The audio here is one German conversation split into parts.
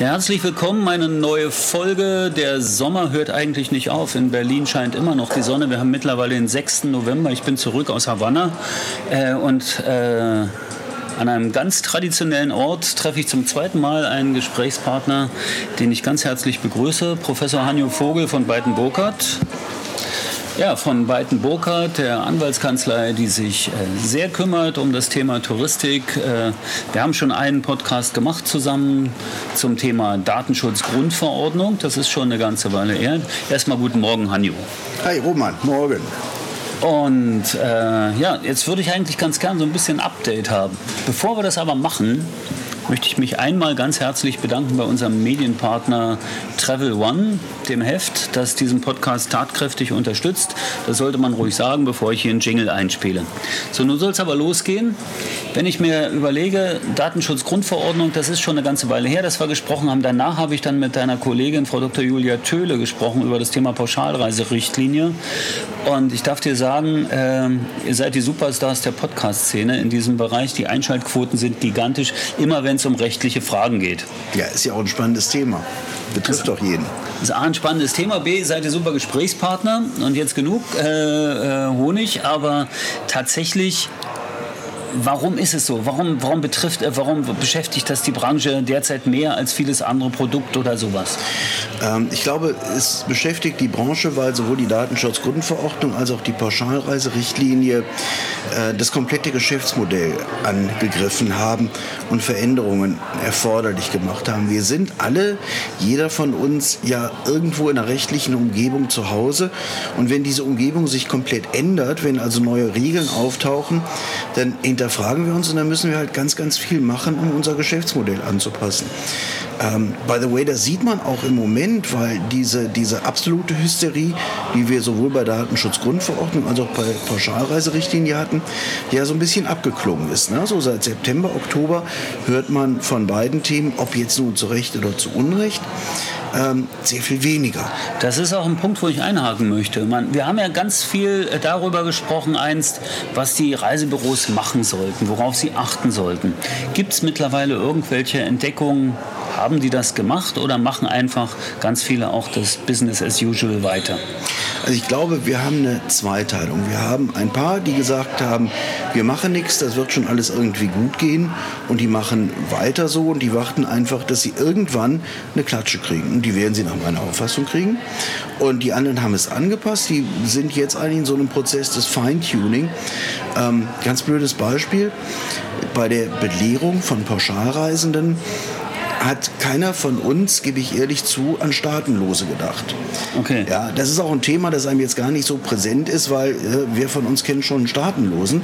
Ja, herzlich willkommen, meine neue Folge. Der Sommer hört eigentlich nicht auf. In Berlin scheint immer noch die Sonne. Wir haben mittlerweile den 6. November. Ich bin zurück aus Havanna äh, und äh, an einem ganz traditionellen Ort treffe ich zum zweiten Mal einen Gesprächspartner, den ich ganz herzlich begrüße, Professor Hanjo Vogel von Beiten-Burkhardt. Ja, von Beiten Burkhardt, der Anwaltskanzlei, die sich äh, sehr kümmert um das Thema Touristik. Äh, wir haben schon einen Podcast gemacht zusammen zum Thema Datenschutzgrundverordnung. Das ist schon eine ganze Weile her. Erstmal guten Morgen, Hanjo. Hi Roman, morgen. Und äh, ja, jetzt würde ich eigentlich ganz gern so ein bisschen Update haben. Bevor wir das aber machen, möchte ich mich einmal ganz herzlich bedanken bei unserem Medienpartner Travel One, dem Heft, das diesen Podcast tatkräftig unterstützt. Das sollte man ruhig sagen, bevor ich hier einen Jingle einspiele. So, nun soll es aber losgehen. Wenn ich mir überlege, Datenschutzgrundverordnung, das ist schon eine ganze Weile her, dass wir gesprochen haben. Danach habe ich dann mit deiner Kollegin, Frau Dr. Julia Töhle, gesprochen über das Thema Pauschalreiserichtlinie. Und ich darf dir sagen, äh, ihr seid die Superstars der Podcast-Szene in diesem Bereich. Die Einschaltquoten sind gigantisch, immer wenn es um rechtliche Fragen geht. Ja, ist ja auch ein spannendes Thema. Betrifft doch jeden. Das ist A, ein spannendes Thema. B, seid ihr super Gesprächspartner. Und jetzt genug äh, äh, Honig. Aber tatsächlich warum ist es so? Warum, warum, betrifft, äh, warum beschäftigt das die Branche derzeit mehr als vieles andere Produkt oder sowas? Ähm, ich glaube, es beschäftigt die Branche, weil sowohl die Datenschutzgrundverordnung als auch die Pauschalreiserichtlinie äh, das komplette Geschäftsmodell angegriffen haben und Veränderungen erforderlich gemacht haben. Wir sind alle, jeder von uns, ja irgendwo in einer rechtlichen Umgebung zu Hause. Und wenn diese Umgebung sich komplett ändert, wenn also neue Regeln auftauchen, dann hinter hinterfragen wir uns und dann müssen wir halt ganz, ganz viel machen, um unser Geschäftsmodell anzupassen. Ähm, by the way, das sieht man auch im Moment, weil diese, diese absolute Hysterie, die wir sowohl bei der Datenschutzgrundverordnung als auch bei Pauschalreiserichtlinie hatten, ja so ein bisschen abgeklungen ist. Ne? So seit September, Oktober hört man von beiden Themen, ob jetzt nun zu Recht oder zu Unrecht, ähm, sehr viel weniger. Das ist auch ein Punkt, wo ich einhaken möchte. Man, wir haben ja ganz viel äh, darüber gesprochen einst, was die Reisebüros machen sollten, worauf sie achten sollten. Gibt es mittlerweile irgendwelche Entdeckungen, haben die das gemacht oder machen einfach ganz viele auch das Business as usual weiter? Also ich glaube, wir haben eine Zweiteilung. Wir haben ein paar, die gesagt haben, wir machen nichts, das wird schon alles irgendwie gut gehen und die machen weiter so und die warten einfach, dass sie irgendwann eine Klatsche kriegen. Und die werden sie nach meiner Auffassung kriegen. Und die anderen haben es angepasst, die sind jetzt eigentlich in so einem Prozess des Feintuning. Ähm, ganz blödes Beispiel, bei der Belehrung von Pauschalreisenden hat keiner von uns, gebe ich ehrlich zu, an Staatenlose gedacht. Okay. Ja, das ist auch ein Thema, das einem jetzt gar nicht so präsent ist, weil äh, wir von uns kennen schon einen Staatenlosen.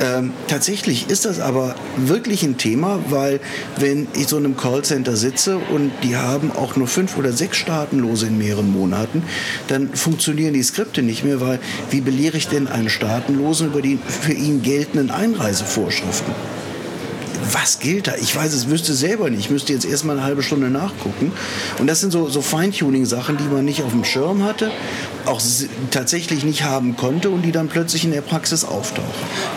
Ähm, tatsächlich ist das aber wirklich ein Thema, weil wenn ich so in einem Callcenter sitze und die haben auch nur fünf oder sechs Staatenlose in mehreren Monaten, dann funktionieren die Skripte nicht mehr, weil wie belehre ich denn einen Staatenlosen über die für ihn geltenden Einreisevorschriften? Was gilt da? Ich weiß es, wüsste selber nicht. Ich müsste jetzt erstmal eine halbe Stunde nachgucken. Und das sind so, so Feintuning-Sachen, die man nicht auf dem Schirm hatte, auch tatsächlich nicht haben konnte und die dann plötzlich in der Praxis auftauchen.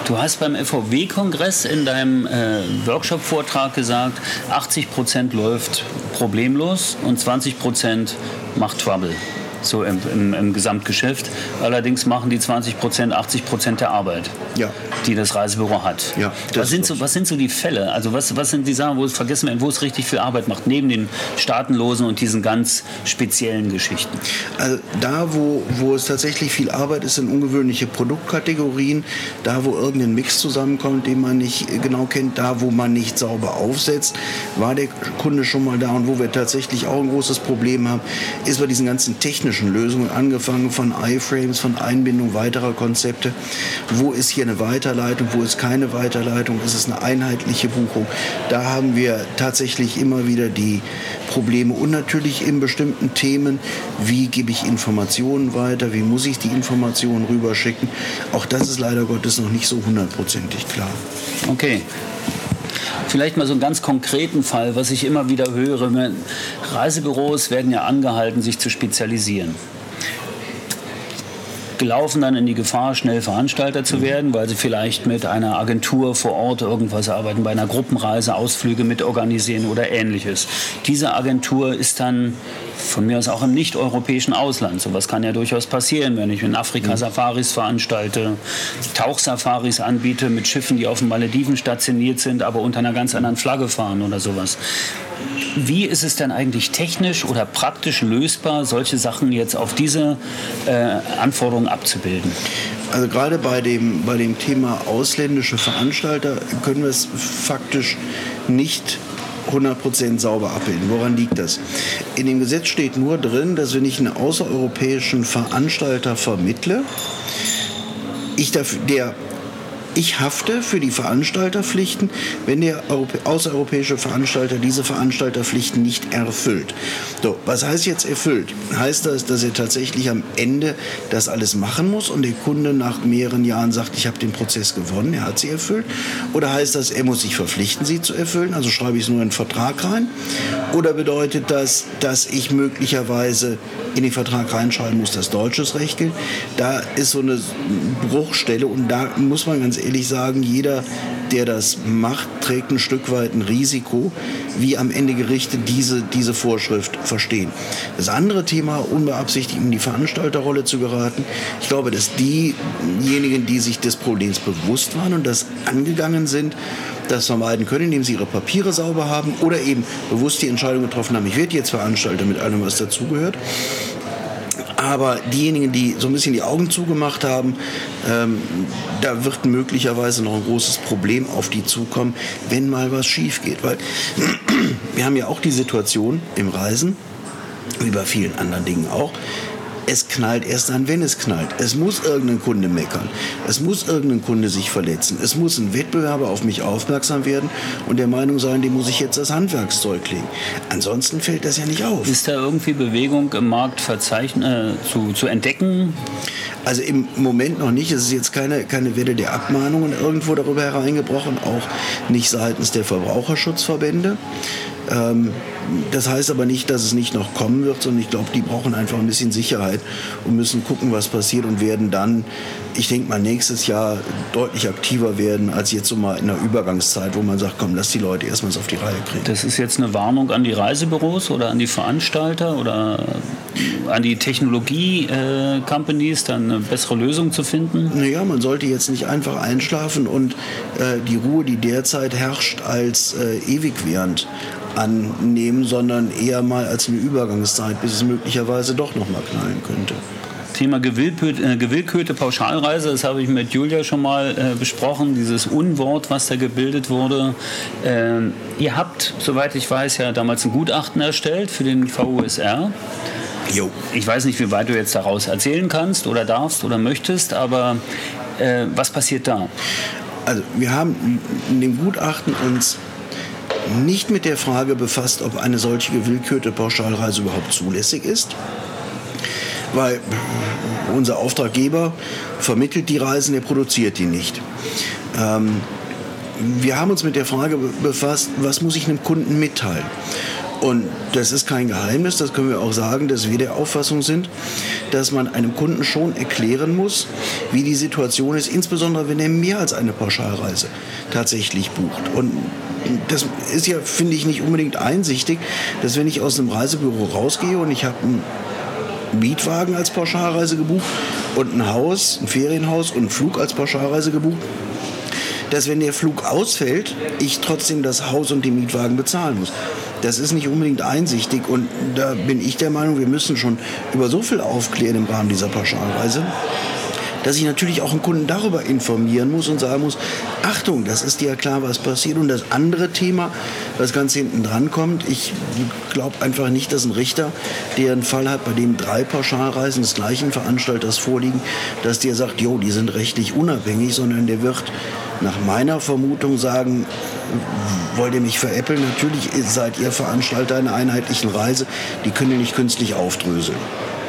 Du hast beim FVW-Kongress in deinem äh, Workshop-Vortrag gesagt, 80 Prozent läuft problemlos und 20 Prozent macht Trouble so im, im, im, Gesamtgeschäft. Allerdings machen die 20 Prozent, 80 Prozent der Arbeit, ja. die das Reisebüro hat. Ja, was, sind so, was sind so die Fälle? Also was, was sind die Sachen, wo es vergessen wird, wo es richtig viel Arbeit macht, neben den Staatenlosen und diesen ganz speziellen Geschichten? Also da, wo, wo es tatsächlich viel Arbeit ist, sind ungewöhnliche Produktkategorien. Da, wo irgendein Mix zusammenkommt, den man nicht genau kennt, da, wo man nicht sauber aufsetzt, war der Kunde schon mal da. Und wo wir tatsächlich auch ein großes Problem haben, ist bei diesen ganzen technischen technischen Lösungen, angefangen von iFrames, von Einbindung weiterer Konzepte. Wo ist hier eine Weiterleitung, wo ist keine Weiterleitung, ist es eine einheitliche Buchung? Da haben wir tatsächlich immer wieder die Probleme und natürlich in bestimmten Themen, wie gebe ich Informationen weiter, wie muss ich die Informationen rüberschicken. Auch das ist leider Gottes noch nicht so hundertprozentig klar. Okay. Vielleicht mal so einen ganz konkreten Fall, was ich immer wieder höre. Reisebüros werden ja angehalten, sich zu spezialisieren gelaufen dann in die Gefahr, schnell Veranstalter zu werden, weil sie vielleicht mit einer Agentur vor Ort irgendwas arbeiten, bei einer Gruppenreise Ausflüge mit organisieren oder ähnliches. Diese Agentur ist dann von mir aus auch im nicht-europäischen Ausland. Sowas kann ja durchaus passieren, wenn ich in Afrika Safaris veranstalte, Tauchsafaris anbiete mit Schiffen, die auf den Malediven stationiert sind, aber unter einer ganz anderen Flagge fahren oder sowas. Wie ist es denn eigentlich technisch oder praktisch lösbar, solche Sachen jetzt auf diese äh, Anforderungen abzubilden? Also gerade bei dem, bei dem Thema ausländische Veranstalter können wir es faktisch nicht 100% sauber abbilden. Woran liegt das? In dem Gesetz steht nur drin, dass wenn ich einen außereuropäischen Veranstalter vermittle, ich dafür, der ich hafte für die Veranstalterpflichten, wenn der außereuropäische Veranstalter diese Veranstalterpflichten nicht erfüllt. So, was heißt jetzt erfüllt? Heißt das, dass er tatsächlich am Ende das alles machen muss und der Kunde nach mehreren Jahren sagt, ich habe den Prozess gewonnen, er hat sie erfüllt? Oder heißt das, er muss sich verpflichten, sie zu erfüllen? Also schreibe ich es nur in den Vertrag rein? Oder bedeutet das, dass ich möglicherweise in den Vertrag reinschreiben muss, dass deutsches Recht gilt? Da ist so eine Bruchstelle und da muss man ganz ehrlich sagen, jeder, der das macht, trägt ein Stück weit ein Risiko, wie am Ende Gerichte diese, diese Vorschrift verstehen. Das andere Thema, unbeabsichtigt in die Veranstalterrolle zu geraten, ich glaube, dass diejenigen, die sich des Problems bewusst waren und das angegangen sind, das vermeiden können, indem sie ihre Papiere sauber haben oder eben bewusst die Entscheidung getroffen haben, ich werde jetzt Veranstalter mit allem, was dazugehört. Aber diejenigen, die so ein bisschen die Augen zugemacht haben, ähm, da wird möglicherweise noch ein großes Problem auf die zukommen, wenn mal was schief geht. Weil wir haben ja auch die Situation im Reisen, wie bei vielen anderen Dingen auch, es knallt erst dann, wenn es knallt. Es muss irgendein Kunde meckern. Es muss irgendein Kunde sich verletzen. Es muss ein Wettbewerber auf mich aufmerksam werden und der Meinung sein, dem muss ich jetzt das Handwerkszeug legen. Ansonsten fällt das ja nicht auf. Ist da irgendwie Bewegung im Markt äh, zu, zu entdecken? Also im Moment noch nicht. Es ist jetzt keine, keine Welle der Abmahnungen irgendwo darüber hereingebrochen, auch nicht seitens der Verbraucherschutzverbände. Ähm, das heißt aber nicht, dass es nicht noch kommen wird, sondern ich glaube, die brauchen einfach ein bisschen Sicherheit und müssen gucken, was passiert und werden dann, ich denke mal, nächstes Jahr deutlich aktiver werden als jetzt so mal in der Übergangszeit, wo man sagt, komm, lass die Leute erstmals auf die Reihe kriegen. Das ist jetzt eine Warnung an die Reisebüros oder an die Veranstalter oder an die Technologie-Companies, dann eine bessere Lösung zu finden? Naja, man sollte jetzt nicht einfach einschlafen und äh, die Ruhe, die derzeit herrscht, als äh, ewig während annehmen, sondern eher mal als eine Übergangszeit, bis es möglicherweise doch noch mal knallen könnte. Thema gewillkürte, äh, gewillkürte Pauschalreise, das habe ich mit Julia schon mal äh, besprochen, dieses Unwort, was da gebildet wurde. Ähm, ihr habt, soweit ich weiß, ja damals ein Gutachten erstellt für den VUSR. Jo. Ich weiß nicht, wie weit du jetzt daraus erzählen kannst oder darfst oder möchtest, aber äh, was passiert da? Also wir haben in dem Gutachten uns nicht mit der Frage befasst, ob eine solche gewillkürte Pauschalreise überhaupt zulässig ist. Weil unser Auftraggeber vermittelt die Reisen, er produziert die nicht. Ähm, wir haben uns mit der Frage befasst, was muss ich einem Kunden mitteilen? Und das ist kein Geheimnis, das können wir auch sagen, dass wir der Auffassung sind, dass man einem Kunden schon erklären muss, wie die Situation ist, insbesondere wenn er mehr als eine Pauschalreise tatsächlich bucht. Und das ist ja, finde ich, nicht unbedingt einsichtig, dass wenn ich aus einem Reisebüro rausgehe und ich habe einen Mietwagen als Pauschalreise gebucht und ein Haus, ein Ferienhaus und einen Flug als Pauschalreise gebucht, dass wenn der Flug ausfällt, ich trotzdem das Haus und den Mietwagen bezahlen muss. Das ist nicht unbedingt einsichtig und da bin ich der Meinung, wir müssen schon über so viel aufklären im Rahmen dieser Pauschalreise, dass ich natürlich auch einen Kunden darüber informieren muss und sagen muss, Achtung, das ist dir ja klar, was passiert. Und das andere Thema, was ganz hinten dran kommt, ich glaube einfach nicht, dass ein Richter, der einen Fall hat, bei dem drei Pauschalreisen des gleichen Veranstalters vorliegen, dass der sagt, jo, die sind rechtlich unabhängig, sondern der wird nach meiner Vermutung sagen, wollt ihr mich veräppeln? Natürlich seid ihr Veranstalter einer einheitlichen Reise. Die können ihr nicht künstlich aufdröseln.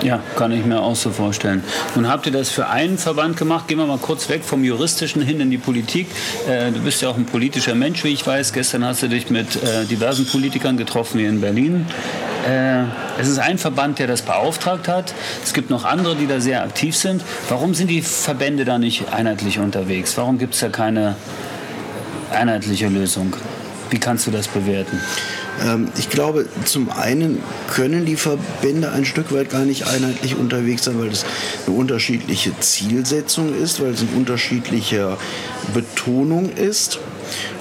Ja, kann ich mir auch so vorstellen. Nun habt ihr das für einen Verband gemacht. Gehen wir mal kurz weg vom Juristischen hin in die Politik. Äh, du bist ja auch ein politischer Mensch, wie ich weiß. Gestern hast du dich mit äh, diversen Politikern getroffen hier in Berlin. Äh, es ist ein Verband, der das beauftragt hat. Es gibt noch andere, die da sehr aktiv sind. Warum sind die Verbände da nicht einheitlich unterwegs? Warum gibt es da keine einheitliche Lösung? Wie kannst du das bewerten? Ähm, ich glaube, zum einen können die Verbände ein Stück weit gar nicht einheitlich unterwegs sein, weil es eine unterschiedliche Zielsetzung ist, weil es eine unterschiedliche Betonung ist.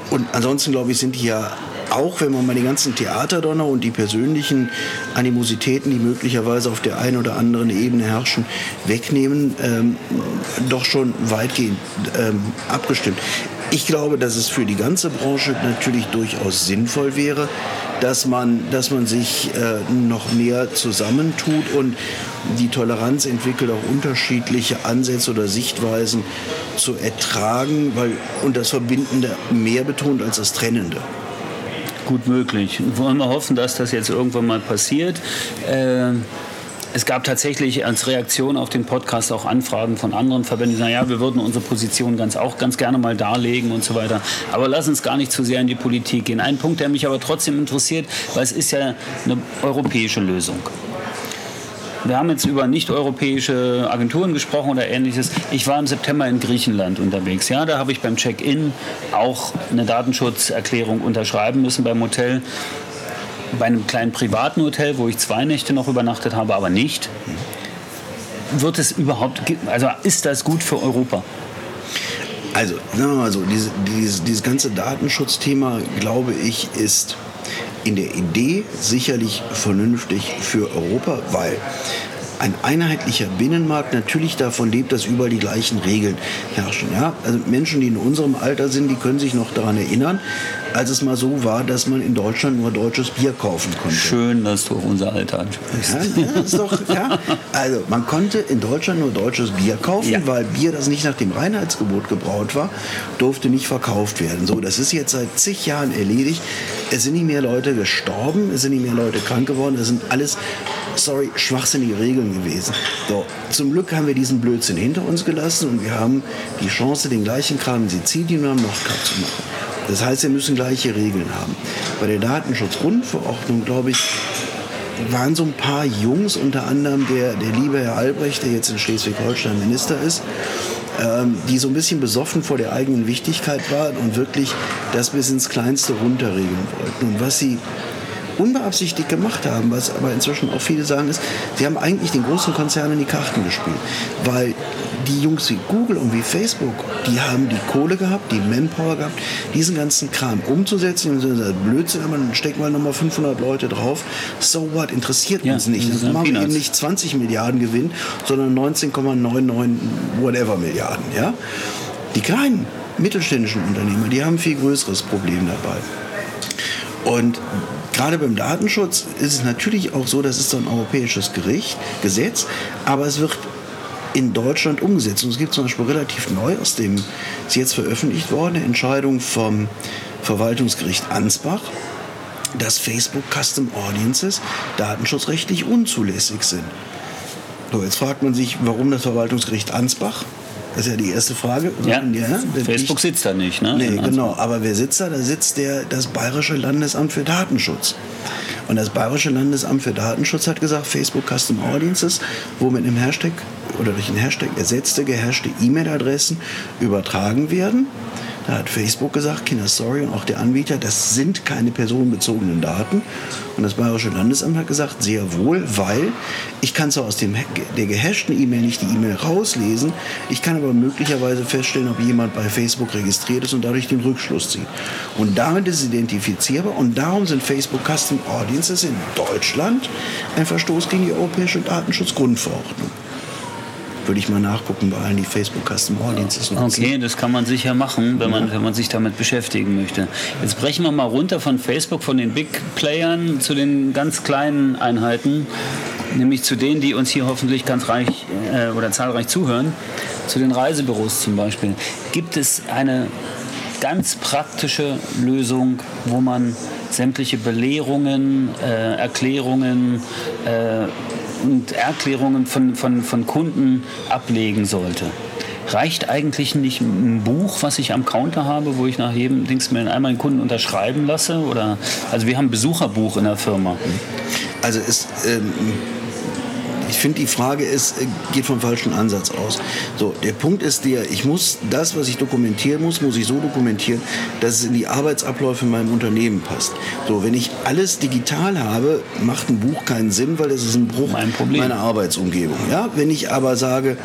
Und ansonsten, glaube ich, sind die ja auch wenn man mal die ganzen Theaterdonner und die persönlichen Animositäten, die möglicherweise auf der einen oder anderen Ebene herrschen, wegnehmen, ähm, doch schon weitgehend ähm, abgestimmt. Ich glaube, dass es für die ganze Branche natürlich durchaus sinnvoll wäre, dass man, dass man sich äh, noch mehr zusammentut und die Toleranz entwickelt, auch unterschiedliche Ansätze oder Sichtweisen zu ertragen, weil, und das Verbindende mehr betont als das Trennende gut möglich. Wollen wir hoffen, dass das jetzt irgendwann mal passiert. Äh, es gab tatsächlich als Reaktion auf den Podcast auch Anfragen von anderen Verbänden, die sagen, ja, wir würden unsere Position ganz auch ganz gerne mal darlegen und so weiter. Aber lass uns gar nicht zu sehr in die Politik gehen. Ein Punkt, der mich aber trotzdem interessiert, weil es ist ja eine europäische Lösung. Wir haben jetzt über nicht-europäische Agenturen gesprochen oder ähnliches. Ich war im September in Griechenland unterwegs. Ja, da habe ich beim Check-in auch eine Datenschutzerklärung unterschreiben müssen beim Hotel. Bei einem kleinen privaten Hotel, wo ich zwei Nächte noch übernachtet habe, aber nicht. Wird es überhaupt, also ist das gut für Europa? Also, sagen wir mal so, diese, dieses, dieses ganze Datenschutzthema, glaube ich, ist in der Idee sicherlich vernünftig für Europa, weil ein einheitlicher Binnenmarkt natürlich davon lebt, dass überall die gleichen Regeln herrschen. Ja? Also Menschen, die in unserem Alter sind, die können sich noch daran erinnern, als es mal so war, dass man in Deutschland nur deutsches Bier kaufen konnte. Schön, dass du auf unser Alter ansprichst. Ja, ja, ist doch, ja. Also man konnte in Deutschland nur deutsches Bier kaufen, ja. weil Bier, das nicht nach dem Reinheitsgebot gebraut war, durfte nicht verkauft werden. So, das ist jetzt seit zig Jahren erledigt. Es sind nicht mehr Leute gestorben, es sind nicht mehr Leute krank geworden, es sind alles, sorry, schwachsinnige Regeln gewesen. So, zum Glück haben wir diesen Blödsinn hinter uns gelassen und wir haben die Chance, den gleichen Kram in Sizilien und am Nordkap zu machen. Das heißt, wir müssen gleiche Regeln haben. Bei der Datenschutzgrundverordnung, glaube ich, waren so ein paar Jungs, unter anderem der, der liebe Herr Albrecht, der jetzt in Schleswig-Holstein Minister ist, ähm, die so ein bisschen besoffen vor der eigenen Wichtigkeit waren und wirklich das bis ins Kleinste runterregeln wollten. Und was sie unbeabsichtigt gemacht haben, was aber inzwischen auch viele sagen, ist, sie haben eigentlich den großen Konzernen die Karten gespielt. Weil die Jungs wie Google und wie Facebook, die haben die Kohle gehabt, die Manpower gehabt, diesen ganzen Kram umzusetzen. Und gesagt, Blödsinn, aber dann stecken wir nochmal 500 Leute drauf. So what, interessiert ja, uns nicht. Dann machen wir eben nicht 20 Milliarden Gewinn, sondern 19,99 whatever Milliarden. Ja? Die kleinen mittelständischen Unternehmer, die haben ein viel größeres Problem dabei. Und gerade beim Datenschutz ist es natürlich auch so, das ist so ein europäisches Gericht, Gesetz, aber es wird in Deutschland umgesetzt. Und es gibt zum Beispiel relativ neu aus dem, ist jetzt veröffentlicht worden, eine Entscheidung vom Verwaltungsgericht Ansbach, dass Facebook Custom Audiences datenschutzrechtlich unzulässig sind. So, jetzt fragt man sich, warum das Verwaltungsgericht Ansbach das ist ja die erste Frage. Ja, ja Facebook sitzt da nicht, ne? Nee, genau. Aber wer sitzt da? Da sitzt der, das Bayerische Landesamt für Datenschutz. Und das Bayerische Landesamt für Datenschutz hat gesagt, Facebook Custom Audiences, wo mit einem Hashtag oder durch einen Hashtag ersetzte, gehashte E-Mail-Adressen übertragen werden. Da hat Facebook gesagt, Kinder, sorry, und auch der Anbieter, das sind keine personenbezogenen Daten. Und das Bayerische Landesamt hat gesagt, sehr wohl, weil ich kann zwar aus dem, der gehashten E-Mail nicht die E-Mail rauslesen, ich kann aber möglicherweise feststellen, ob jemand bei Facebook registriert ist und dadurch den Rückschluss zieht. Und damit ist es identifizierbar und darum sind Facebook Custom Audiences in Deutschland ein Verstoß gegen die Europäische Datenschutzgrundverordnung. Würde ich mal nachgucken bei allen, die Facebook Custom Audiences nutzen. Okay, das kann man sicher machen, wenn man, wenn man sich damit beschäftigen möchte. Jetzt brechen wir mal runter von Facebook, von den Big Playern zu den ganz kleinen Einheiten, nämlich zu denen, die uns hier hoffentlich ganz reich äh, oder zahlreich zuhören, zu den Reisebüros zum Beispiel. Gibt es eine ganz praktische Lösung, wo man sämtliche Belehrungen, äh, Erklärungen äh, und Erklärungen von, von, von Kunden ablegen sollte. Reicht eigentlich nicht ein Buch, was ich am Counter habe, wo ich nach jedem Dings mir einmal einen Kunden unterschreiben lasse? Oder, also wir haben ein Besucherbuch in der Firma. Also ist, ähm, ich finde, die Frage ist, äh, geht vom falschen Ansatz aus. So, der Punkt ist der, ich muss das, was ich dokumentieren muss, muss ich so dokumentieren, dass es in die Arbeitsabläufe in meinem Unternehmen passt. So, wenn ich alles digital habe, macht ein Buch keinen Sinn, weil es ist ein Bruch meiner Arbeitsumgebung. Ja? Wenn ich aber sage,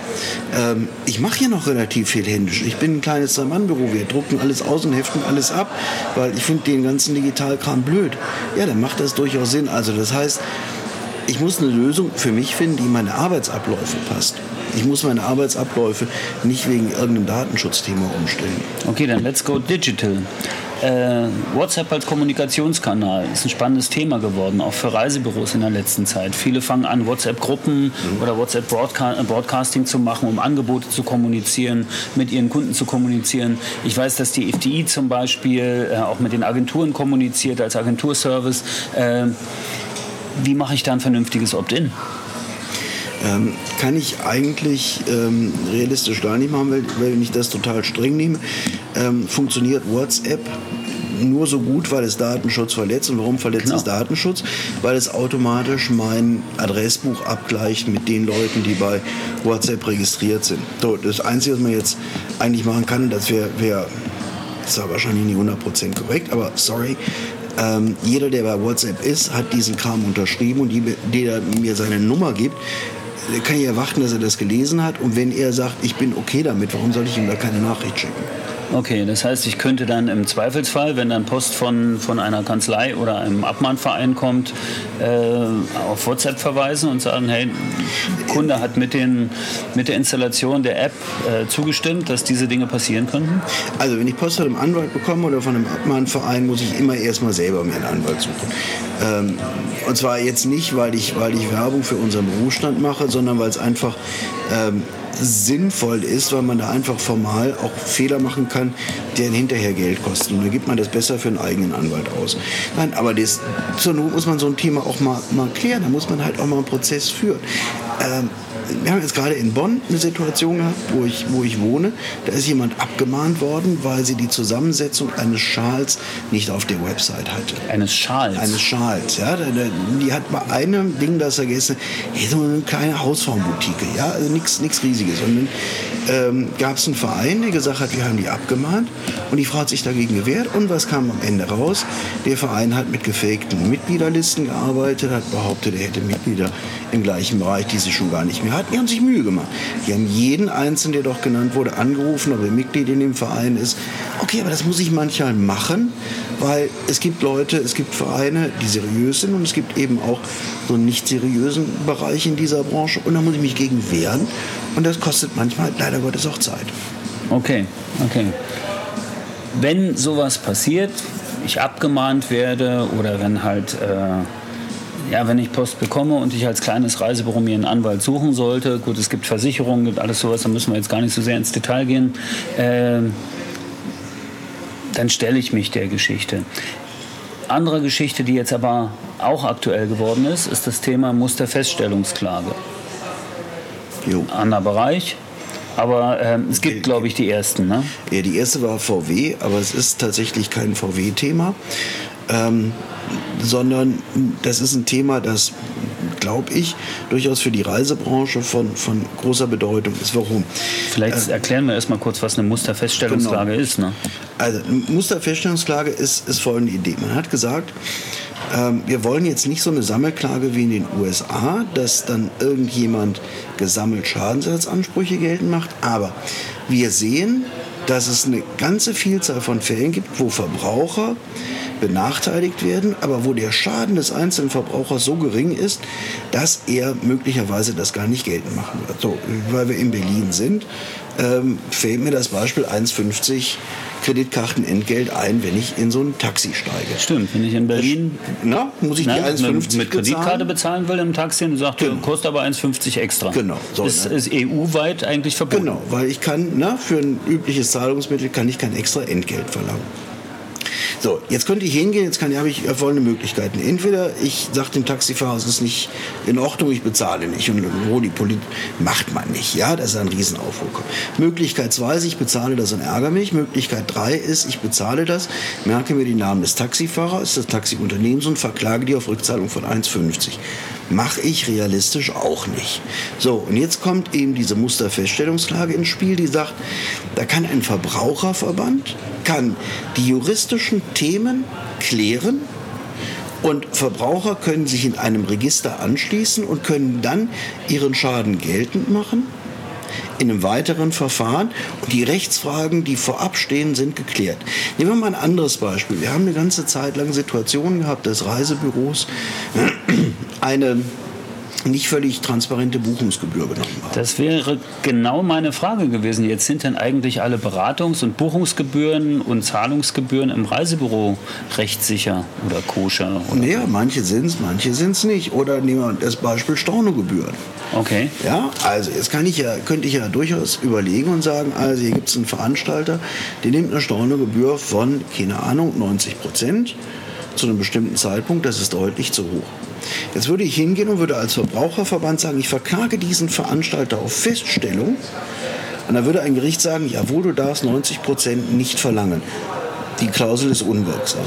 ähm, ich mache hier noch relativ viel händisch, ich bin ein kleines Zwei-Mann-Büro, wir drucken alles aus und heften alles ab, weil ich finde den ganzen Digitalkram blöd. Ja, dann macht das durchaus Sinn. Also das heißt, ich muss eine Lösung für mich finden, die in meine Arbeitsabläufe passt. Ich muss meine Arbeitsabläufe nicht wegen irgendeinem Datenschutzthema umstellen. Okay, dann let's go digital. Äh, WhatsApp als Kommunikationskanal ist ein spannendes Thema geworden, auch für Reisebüros in der letzten Zeit. Viele fangen an, WhatsApp-Gruppen mhm. oder WhatsApp-Broadcasting zu machen, um Angebote zu kommunizieren, mit ihren Kunden zu kommunizieren. Ich weiß, dass die FDI zum Beispiel äh, auch mit den Agenturen kommuniziert als Agenturservice. Äh, wie mache ich da ein vernünftiges Opt-in? Ähm, kann ich eigentlich ähm, realistisch gar nicht machen, weil, weil ich das total streng nehme. Ähm, funktioniert WhatsApp nur so gut, weil es Datenschutz verletzt. Und warum verletzt genau. es Datenschutz? Weil es automatisch mein Adressbuch abgleicht mit den Leuten, die bei WhatsApp registriert sind. So, das Einzige, was man jetzt eigentlich machen kann, das wäre wär, ist wahrscheinlich nicht 100% korrekt, aber sorry, ähm, jeder, der bei WhatsApp ist, hat diesen Kram unterschrieben und die, der mir seine Nummer gibt, kann ich erwarten, dass er das gelesen hat. Und wenn er sagt, ich bin okay damit, warum soll ich ihm da keine Nachricht schicken? Okay, das heißt, ich könnte dann im Zweifelsfall, wenn dann Post von, von einer Kanzlei oder einem Abmahnverein kommt, äh, auf WhatsApp verweisen und sagen, hey, Kunde hat mit, den, mit der Installation der App äh, zugestimmt, dass diese Dinge passieren könnten? Also wenn ich Post von einem Anwalt bekomme oder von einem Abmahnverein, muss ich immer erstmal selber mir einen Anwalt suchen. Ähm, und zwar jetzt nicht, weil ich, weil ich Werbung für unseren Berufsstand mache, sondern weil es einfach ähm, sinnvoll ist, weil man da einfach formal auch Fehler machen kann, die dann hinterher Geld kosten. Und dann gibt man das besser für einen eigenen Anwalt aus. Nein, aber das, zur Not muss man so ein Thema auch mal, mal klären. Da muss man halt auch mal einen Prozess führen. Ähm, wir haben jetzt gerade in Bonn eine Situation gehabt, wo ich, wo ich wohne. Da ist jemand abgemahnt worden, weil sie die Zusammensetzung eines Schals nicht auf der Website hatte. Eines Schals? Eines Schals, ja. Die hat bei einem Ding das vergessen, hier so eine kleine Hausfrauenboutique, ja, also nichts Riesiges. Und dann ähm, gab es einen Verein, der gesagt hat, wir haben die abgemahnt und die Frau hat sich dagegen gewehrt und was kam am Ende raus? Der Verein hat mit gefakten Mitgliederlisten gearbeitet, hat behauptet, er hätte Mitglieder im gleichen Bereich, die sie schon gar nicht mehr hatten. Die haben sich Mühe gemacht. Die haben jeden Einzelnen, der doch genannt wurde, angerufen, ob er Mitglied in dem Verein ist. Okay, aber das muss ich manchmal machen, weil es gibt Leute, es gibt Vereine, die seriös sind und es gibt eben auch so einen nicht seriösen Bereich in dieser Branche und da muss ich mich gegen wehren und das kostet manchmal leider Gottes auch Zeit. Okay, okay. Wenn sowas passiert, ich abgemahnt werde oder wenn halt äh ja, wenn ich Post bekomme und ich als kleines Reisebüro mir einen Anwalt suchen sollte, gut, es gibt Versicherungen, gibt alles sowas, da müssen wir jetzt gar nicht so sehr ins Detail gehen, äh, dann stelle ich mich der Geschichte. Andere Geschichte, die jetzt aber auch aktuell geworden ist, ist das Thema Musterfeststellungsklage. Jo. Anderer Bereich, aber ähm, es gibt, glaube ich, die ersten. Ne? Ja, die erste war VW, aber es ist tatsächlich kein VW-Thema. Ähm, sondern das ist ein Thema, das, glaube ich, durchaus für die Reisebranche von, von großer Bedeutung ist. Warum? Vielleicht äh, erklären wir erstmal kurz, was eine Musterfeststellungsklage genau. ist. Ne? Also, Musterfeststellungsklage ist, ist folgende Idee. Man hat gesagt, ähm, wir wollen jetzt nicht so eine Sammelklage wie in den USA, dass dann irgendjemand gesammelt Schadensersatzansprüche geltend macht, aber wir sehen, dass es eine ganze Vielzahl von Fällen gibt, wo Verbraucher benachteiligt werden, aber wo der Schaden des einzelnen Verbrauchers so gering ist, dass er möglicherweise das gar nicht geltend machen wird. So, weil wir in Berlin sind, ähm, fällt mir das Beispiel 1,50 Kreditkartenentgelt ein, wenn ich in so ein Taxi steige. Stimmt, wenn ich in Berlin Na, muss ich die ne, 1,50 mit, mit Kreditkarte bezahlen will im Taxi und sagt, Genau. kostet aber 1,50 extra. Genau, so, ist, ne? ist EU-weit eigentlich verboten. Genau, weil ich kann, na, für ein übliches Zahlungsmittel kann ich kein extra Entgelt verlangen. So, jetzt könnte ich hingehen, jetzt kann, habe ich folgende Möglichkeiten. Entweder ich sage dem Taxifahrer, es ist nicht in Ordnung, ich bezahle nicht. Und wo die Politik macht man nicht, ja, das ist ein Riesenaufruhr. Möglichkeit zwei ist, ich bezahle das und ärgere mich. Möglichkeit drei ist, ich bezahle das, merke mir den Namen des Taxifahrers, des Taxiunternehmens und verklage die auf Rückzahlung von 1,50. Mache ich realistisch auch nicht. So, und jetzt kommt eben diese Musterfeststellungsklage ins Spiel, die sagt, da kann ein Verbraucherverband, kann die juristischen Themen klären und Verbraucher können sich in einem Register anschließen und können dann ihren Schaden geltend machen in einem weiteren Verfahren. Und die Rechtsfragen, die vorab stehen, sind geklärt. Nehmen wir mal ein anderes Beispiel. Wir haben eine ganze Zeit lang Situationen gehabt, dass Reisebüros eine nicht völlig transparente Buchungsgebühr genommen haben. Das wäre genau meine Frage gewesen. Jetzt sind denn eigentlich alle Beratungs- und Buchungsgebühren und Zahlungsgebühren im Reisebüro rechtssicher oder koscher? Oder Naja, manche sind es, manche sind es nicht. Oder nehmen wir das Beispiel Stornogebühren. Okay. Ja, also jetzt kann ich ja, könnte ich ja durchaus überlegen und sagen, also hier gibt es einen Veranstalter, der nimmt eine Stornogebühr von, keine Ahnung, 90 Prozent zu einem bestimmten Zeitpunkt, das ist deutlich zu hoch. Jetzt würde ich hingehen und würde als Verbraucherverband sagen, ich verklage diesen Veranstalter auf Feststellung. Und dann würde ein Gericht sagen, jawohl, du darfst 90 Prozent nicht verlangen. Die Klausel ist unwirksam.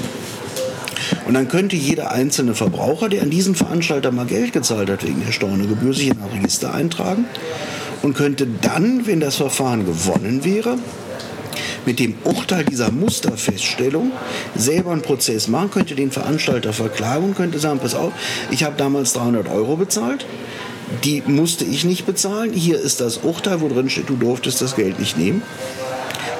Und dann könnte jeder einzelne Verbraucher, der an diesen Veranstalter mal Geld gezahlt hat wegen der Stornogebühr, sich in ein Register eintragen und könnte dann, wenn das Verfahren gewonnen wäre, mit dem Urteil dieser Musterfeststellung selber einen Prozess machen, könnte den Veranstalter verklagen und könnte sagen, pass auf, ich habe damals 300 Euro bezahlt, die musste ich nicht bezahlen, hier ist das Urteil, wo drin steht, du durftest das Geld nicht nehmen.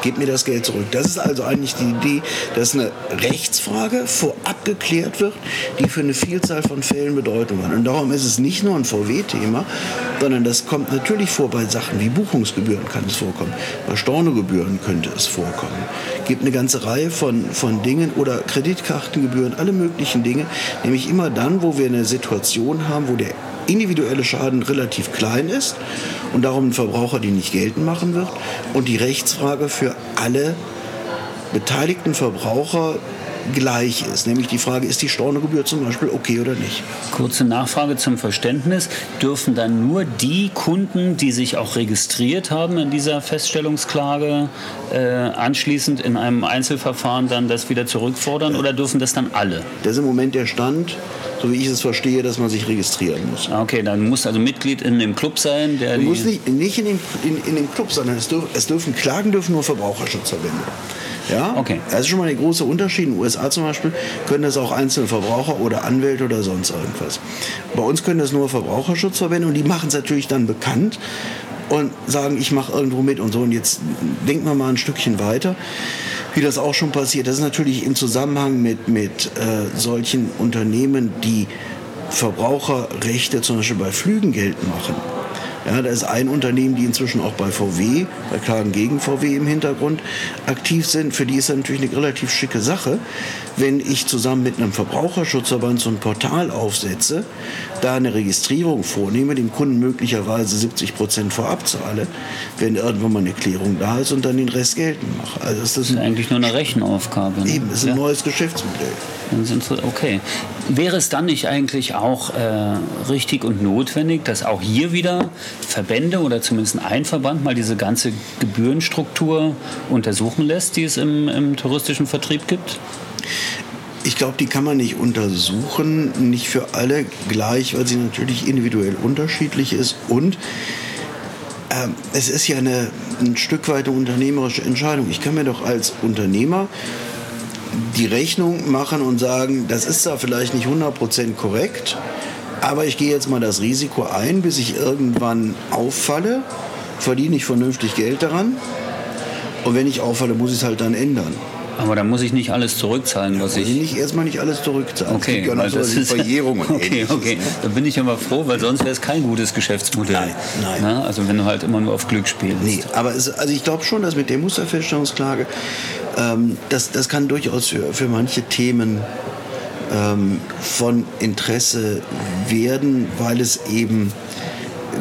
Gib mir das Geld zurück. Das ist also eigentlich die Idee, dass eine Rechtsfrage vorab geklärt wird, die für eine Vielzahl von Fällen Bedeutung hat. Und darum ist es nicht nur ein VW-Thema, sondern das kommt natürlich vor bei Sachen wie Buchungsgebühren kann es vorkommen, bei Stornogebühren könnte es vorkommen. Es gibt eine ganze Reihe von, von Dingen oder Kreditkartengebühren, alle möglichen Dinge, nämlich immer dann, wo wir eine Situation haben, wo der individuelle Schaden relativ klein ist und darum ein Verbraucher die nicht geltend machen wird. Und die Rechtsfrage für alle beteiligten Verbraucher gleich ist. Nämlich die Frage, ist die Stornogebühr zum Beispiel okay oder nicht? Kurze Nachfrage zum Verständnis. Dürfen dann nur die Kunden, die sich auch registriert haben in dieser Feststellungsklage, äh, anschließend in einem Einzelverfahren dann das wieder zurückfordern oder dürfen das dann alle? Das ist im Moment der Stand, so wie ich es verstehe, dass man sich registrieren muss. Ah, Okay, dann muss also Mitglied in dem Club sein, der Du musst nicht, nicht in, den, in, in den Club, sondern es, dürf, es dürfen Klagen dürfen nur Verbraucherschutzverbände. Ja? Okay. Das ist schon mal der große Unterschied. In den USA zum Beispiel können das auch einzelne Verbraucher oder Anwälte oder sonst irgendwas. Bei uns können das nur Verbraucherschutzverbände und die machen es natürlich dann bekannt und sagen, ich mache irgendwo mit und so. Und jetzt denken wir mal ein Stückchen weiter, wie das auch schon passiert. Das ist natürlich im Zusammenhang mit, mit äh, solchen Unternehmen, die Verbraucherrechte zum Beispiel bei Flügen geltend machen. Ja, da ist ein Unternehmen, die inzwischen auch bei VW, bei Klagen gegen VW im Hintergrund aktiv sind. Für die ist das natürlich eine relativ schicke Sache, wenn ich zusammen mit einem Verbraucherschutzverband so ein Portal aufsetze, da eine Registrierung vornehme, dem Kunden möglicherweise 70 Prozent vorab zahle, wenn irgendwann mal eine Klärung da ist und dann den Rest geltend mache. Also ist das Das ist eigentlich nur eine Rechenaufgabe. Ne? eben, das ist ein Ja. neues Geschäftsmodell. Dann sind sie- Okay. Wäre es dann nicht eigentlich auch äh, richtig und notwendig, dass auch hier wieder Verbände oder zumindest ein Verband mal diese ganze Gebührenstruktur untersuchen lässt, die es im, im touristischen Vertrieb gibt? Ich glaube, die kann man nicht untersuchen, nicht für alle gleich, weil sie natürlich individuell unterschiedlich ist. Und ähm, es ist ja eine, ein Stück weit eine unternehmerische Entscheidung. Ich kann mir doch als Unternehmer die Rechnung machen und sagen, das ist da vielleicht nicht 100% korrekt, aber ich gehe jetzt mal das Risiko ein, bis ich irgendwann auffalle, verdiene ich vernünftig Geld daran und wenn ich auffalle, muss ich es halt dann ändern. Aber da muss ich nicht alles zurückzahlen, was ich. Nicht erstmal nicht alles zurückzahlen. Okay, ja weil das ist Verjährung und Okay, okay. Ne? Da bin ich aber froh, weil sonst wäre es kein gutes Geschäftsmodell. Nein, nein. Na, also wenn du halt immer nur auf Glück spielst. Nee, aber es, also ich glaube schon, dass mit der Musterfeststellungsklage, ähm, das, das kann durchaus für, für manche Themen ähm, von Interesse werden, weil es eben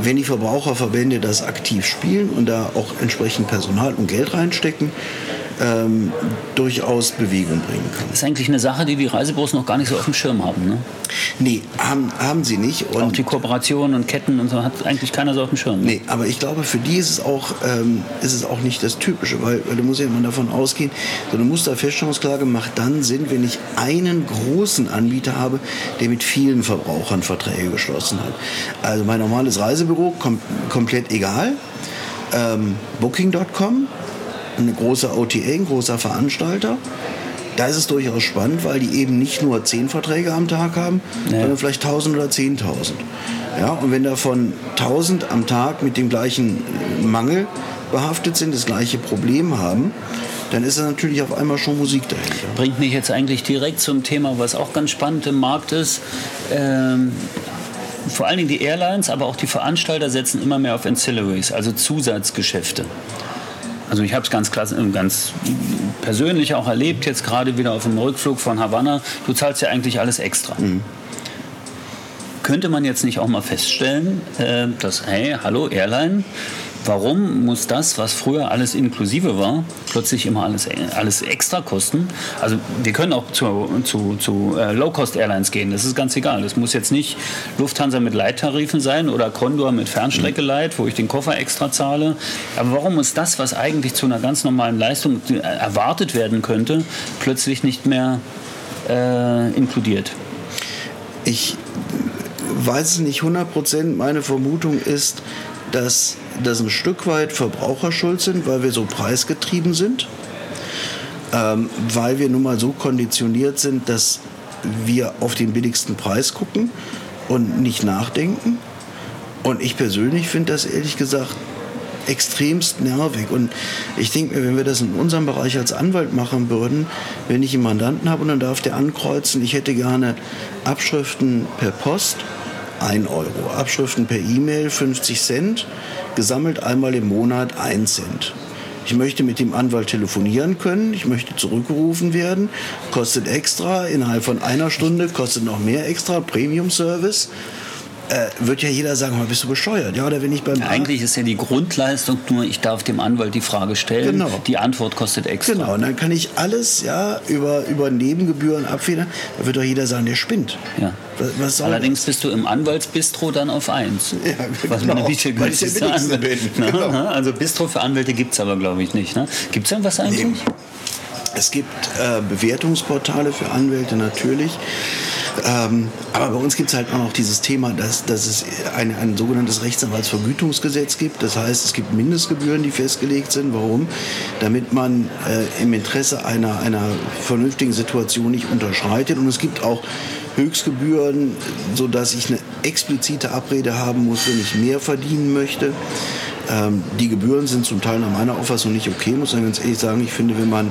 wenn die Verbraucherverbände das aktiv spielen und da auch entsprechend Personal und Geld reinstecken, ähm, durchaus Bewegung bringen kann. Das ist eigentlich eine Sache, die die Reisebüros noch gar nicht so auf dem Schirm haben. Ne? Nee, haben, haben sie nicht. Und auch die Kooperationen und Ketten und so hat eigentlich keiner so auf dem Schirm. Ne? Nee, aber ich glaube, für die ist es auch, ähm, ist es auch nicht das Typische, weil, weil du musst ja immer davon ausgehen, so eine Musterfeststellungsklage macht dann Sinn, wenn ich einen großen Anbieter habe, der mit vielen Verbrauchern Verträge geschlossen hat. Also mein normales Reisebüro, kom komplett egal. Ähm, Booking.com eine große OTA, ein großer Veranstalter. Da ist es durchaus spannend, weil die eben nicht nur zehn Verträge am Tag haben, ja. sondern vielleicht 1000 oder 10.000. Ja, und wenn davon 1000 am Tag mit dem gleichen Mangel behaftet sind, das gleiche Problem haben, dann ist da natürlich auf einmal schon Musik dahinter. Bringt mich jetzt eigentlich direkt zum Thema, was auch ganz spannend im Markt ist. Ähm, vor allen Dingen die Airlines, aber auch die Veranstalter setzen immer mehr auf Ancillaries, also Zusatzgeschäfte. Also ich habe es ganz, ganz persönlich auch erlebt, jetzt gerade wieder auf dem Rückflug von Havanna. Du zahlst ja eigentlich alles extra. Mhm. Könnte man jetzt nicht auch mal feststellen, äh, dass, hey, hallo Airline, Warum muss das, was früher alles inklusive war, plötzlich immer alles, alles extra kosten? Also wir können auch zu, zu, zu äh, Low-Cost-Airlines gehen, das ist ganz egal. Das muss jetzt nicht Lufthansa mit Leittarifen sein oder Condor mit Fernstrecke-Leit, wo ich den Koffer extra zahle. Aber warum muss das, was eigentlich zu einer ganz normalen Leistung äh, erwartet werden könnte, plötzlich nicht mehr äh, inkludiert? Ich weiß es nicht 100 Prozent. Meine Vermutung ist, dass das ein Stück weit Verbraucherschuld sind, weil wir so preisgetrieben sind, ähm, weil wir nun mal so konditioniert sind, dass wir auf den billigsten Preis gucken und nicht nachdenken. Und ich persönlich finde das ehrlich gesagt extremst nervig. Und ich denke mir, wenn wir das in unserem Bereich als Anwalt machen würden, wenn ich einen Mandanten habe und dann darf der ankreuzen, ich hätte gerne Abschriften per Post, 1 Euro, Abschriften per E-Mail 50 Cent. Gesammelt einmal im Monat 1 Cent. Ich möchte mit dem Anwalt telefonieren können, ich möchte zurückgerufen werden, kostet extra, innerhalb von einer Stunde kostet noch mehr extra, Premium Service äh, wird ja jeder sagen, mal bist du bescheuert, ja? Oder wenn ich beim ja, eigentlich ist ja die Grundleistung nur, ich darf dem Anwalt die Frage stellen. Genau. Die Antwort kostet extra. Genau. Und dann kann ich alles ja über über Nebengebühren abfedern. Da wird doch jeder sagen, der spinnt. Ja. Was, Allerdings das? bist du im Anwaltsbistro dann auf 1. Ja, was genau. Weil ich der Billigste bin. Na, genau. na, also Bistro für Anwälte gibt es aber, glaube ich, nicht. Ne? Gibt es irgendwas eigentlich? Nee. Es gibt äh, Bewertungsportale für Anwälte natürlich. Ähm, aber bei uns gibt es halt auch noch dieses Thema, dass, dass es ein, ein sogenanntes Rechtsanwaltsvergütungsgesetz gibt. Das heißt, es gibt Mindestgebühren, die festgelegt sind. Warum? Damit man äh, im Interesse einer, einer vernünftigen Situation nicht unterschreitet. Und es gibt auch Höchstgebühren, sodass ich eine explizite Abrede haben muss, wenn ich mehr verdienen möchte. Ähm, die Gebühren sind zum Teil nach meiner Auffassung nicht okay, muss man ganz ehrlich sagen. Ich finde, wenn man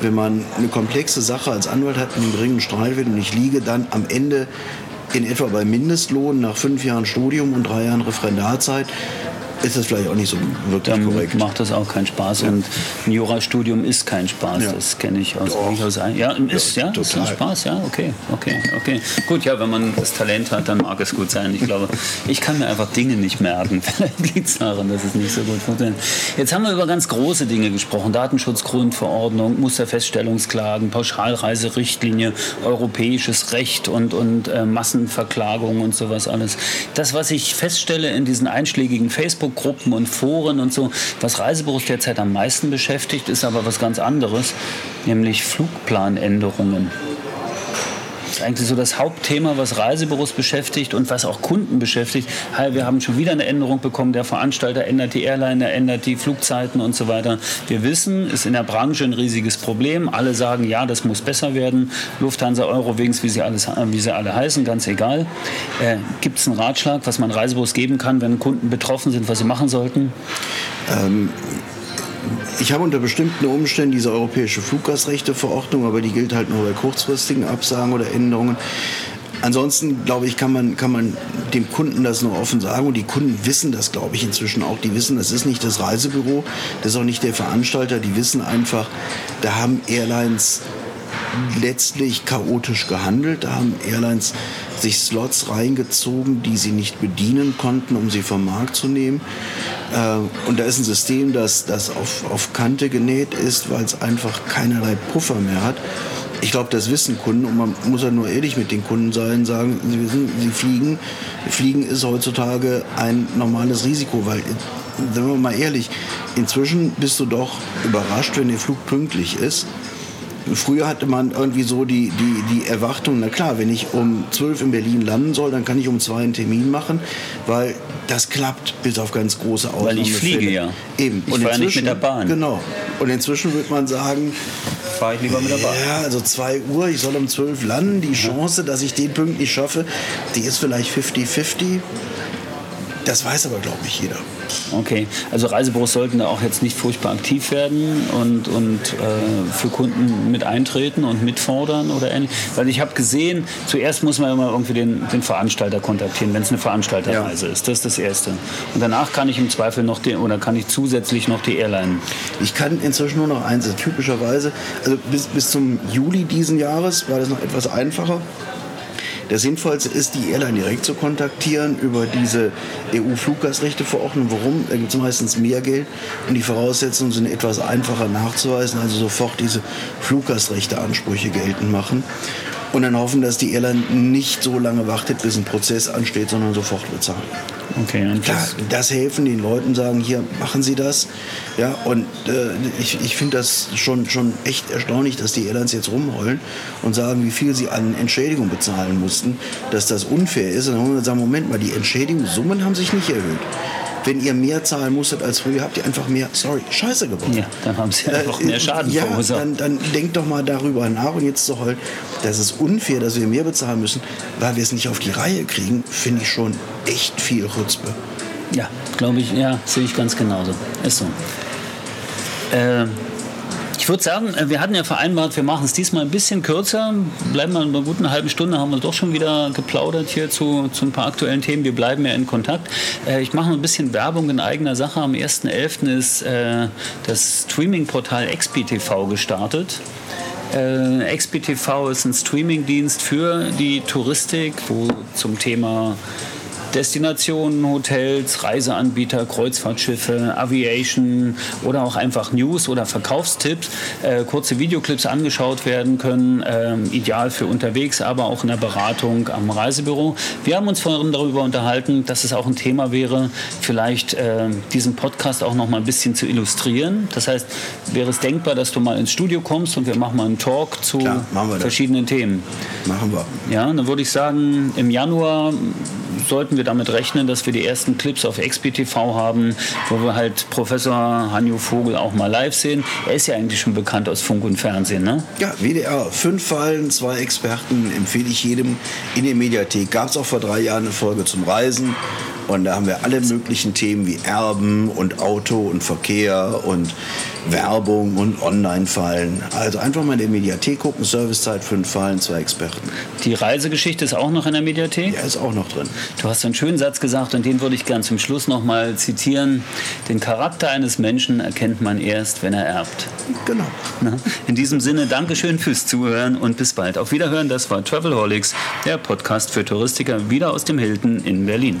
wenn man eine komplexe Sache als Anwalt hat, einen geringen Streitwert und ich liege dann am Ende in etwa bei Mindestlohn nach fünf Jahren Studium und drei Jahren Referendarzeit, ist das vielleicht auch nicht so wirklich Dann korrekt. macht das auch keinen Spaß. Ja. Und ein Jurastudium ist kein Spaß. Ja. Das kenne ich aus, aus Ja, ist, ja, ja ist ein Spaß, ja, okay, okay, okay. Gut, ja, wenn man das Talent hat, dann mag es gut sein. Ich glaube, ich kann mir einfach Dinge nicht merken. Vielleicht liegt es daran, dass es nicht so gut funktioniert. Jetzt haben wir über ganz große Dinge gesprochen. Datenschutzgrundverordnung, Musterfeststellungsklagen, Pauschalreiserichtlinie, europäisches Recht und, und äh, Massenverklagung und sowas alles. Das, was ich feststelle in diesen einschlägigen Facebook Facebook-Gruppen und Foren und so. Was Reisebüros derzeit am meisten beschäftigt, ist aber was ganz anderes, nämlich Flugplanänderungen. Ist eigentlich so das Hauptthema, was Reisebüros beschäftigt und was auch Kunden beschäftigt. Wir haben schon wieder eine Änderung bekommen. Der Veranstalter ändert die Airline, er ändert die Flugzeiten und so weiter. Wir wissen, ist in der Branche ein riesiges Problem. Alle sagen, ja, das muss besser werden. Lufthansa, Eurowings, wie sie, alles, wie sie alle heißen, ganz egal. Äh, Gibt es einen Ratschlag, was man Reisebüros geben kann, wenn Kunden betroffen sind, was sie machen sollten? Ähm ich habe unter bestimmten Umständen diese europäische Fluggastrechteverordnung, aber die gilt halt nur bei kurzfristigen Absagen oder Änderungen. Ansonsten, glaube ich, kann man, kann man dem Kunden das nur offen sagen. Und die Kunden wissen das, glaube ich, inzwischen auch. Die wissen, das ist nicht das Reisebüro, das ist auch nicht der Veranstalter. Die wissen einfach, da haben Airlines letztlich chaotisch gehandelt. Da haben Airlines sich Slots reingezogen, die sie nicht bedienen konnten, um sie vom Markt zu nehmen. Äh, und da ist ein System, das, das auf, auf Kante genäht ist, weil es einfach keinerlei Puffer mehr hat. Ich glaube, das wissen Kunden und man muss ja nur ehrlich mit den Kunden sein, sagen, sie wissen, sie fliegen. Fliegen ist heutzutage ein normales Risiko, weil, sagen wir mal ehrlich, inzwischen bist du doch überrascht, wenn der Flug pünktlich ist. Früher hatte man irgendwie so die, die, die Erwartung, na klar, wenn ich um 12 in Berlin landen soll, dann kann ich um zwei einen Termin machen, weil das klappt bis auf ganz große Ausnahmen. Weil ich fliege ja. Eben. Ich fahre nicht mit der Bahn. Genau. Und inzwischen wird man sagen, fahre ich lieber mit der Bahn. Ja, also 2 Uhr, ich soll um 12 landen. Die Chance, dass ich den pünktlich schaffe, die ist vielleicht 50-50. Das weiß aber, glaube ich, jeder. Okay, also Reisebüros sollten da auch jetzt nicht furchtbar aktiv werden und, und äh, für Kunden mit eintreten und mitfordern oder ähnlich. Weil ich habe gesehen, zuerst muss man immer irgendwie den, den Veranstalter kontaktieren, wenn es eine Veranstalterreise ja. ist. Das ist das Erste. Und danach kann ich im Zweifel noch den, oder kann ich zusätzlich noch die Airline. Ich kann inzwischen nur noch eins, typischerweise, also bis, bis zum Juli diesen Jahres war das noch etwas einfacher. Das Sinnvollste ist, die Airline direkt zu kontaktieren über diese EU-Fluggastrechteverordnung. Warum? Da gibt es meistens mehr Geld und die Voraussetzungen sind etwas einfacher nachzuweisen, also sofort diese Fluggastrechteansprüche geltend machen und dann hoffen, dass die Airline nicht so lange wartet, bis ein Prozess ansteht, sondern sofort bezahlen. Okay, und Klar, das helfen den Leuten, sagen, hier, machen Sie das. Ja, und äh, ich, ich finde das schon, schon echt erstaunlich, dass die Airlines jetzt rumheulen und sagen, wie viel sie an Entschädigung bezahlen mussten, dass das unfair ist. Und dann haben wir sagen, Moment mal, die Entschädigungssummen haben sich nicht erhöht wenn ihr mehr zahlen musstet als früher, habt ihr einfach mehr, sorry, Scheiße gebaut. Ja, dann haben sie einfach äh, mehr Schaden ja, verursacht. Dann, dann denkt doch mal darüber nach und jetzt zu heulen, das ist unfair, dass wir mehr bezahlen müssen, weil wir es nicht auf die Reihe kriegen, finde ich schon echt viel Chutzpe. Ja, glaube ich, ja, sehe ich ganz genauso. Ist so. Äh, ich würde sagen, wir hatten ja vereinbart, wir machen es diesmal ein bisschen kürzer. Bleiben wir in einer guten halben Stunde, haben wir doch schon wieder geplaudert hier zu, zu ein paar aktuellen Themen. Wir bleiben ja in Kontakt. Äh, ich mache noch ein bisschen Werbung in eigener Sache. Am 1.11. ist äh, das Streaming-Portal XPTV gestartet. Äh, XPTV ist ein Streamingdienst für die Touristik, wo zum Thema Destinationen, Hotels, Reiseanbieter, Kreuzfahrtschiffe, Aviation oder auch einfach News oder Verkaufstipps, äh, kurze Videoclips angeschaut werden können, äh, ideal für unterwegs, aber auch in der Beratung am Reisebüro. Wir haben uns vorhin darüber unterhalten, dass es auch ein Thema wäre, vielleicht äh, diesen Podcast auch noch mal ein bisschen zu illustrieren. Das heißt, wäre es denkbar, dass du mal ins Studio kommst und wir machen mal einen Talk zu Klar, verschiedenen Themen. Machen wir. Ja, dann würde ich sagen, im Januar sollten wir damit rechnen, dass wir die ersten Clips auf XPTV haben, wo wir halt Professor Hanjo Vogel auch mal live sehen. Er ist ja eigentlich schon bekannt aus Funk und Fernsehen, ne? Ja, WDR. Fünf Fallen, zwei Experten empfehle ich jedem in der Mediathek. Gab es auch vor drei Jahren eine Folge zum Reisen. Und da haben wir alle möglichen Themen wie Erben und Auto und Verkehr und Werbung und Online-Fallen. Also einfach mal in der Mediathek gucken, Servicezeit, fünf Fallen, zwei Experten. Die Reisegeschichte ist auch noch in der Mediathek? Ja, ist auch noch drin. Du hast einen schönen Satz gesagt und den würde ich gern zum Schluss noch mal zitieren. Den Charakter eines Menschen erkennt man erst, wenn er erbt. Genau. In diesem Sinne, Dankeschön fürs Zuhören und bis bald. Auf Wiederhören, das war Travelholics, der Podcast für Touristiker, wieder aus dem Hilton in Berlin.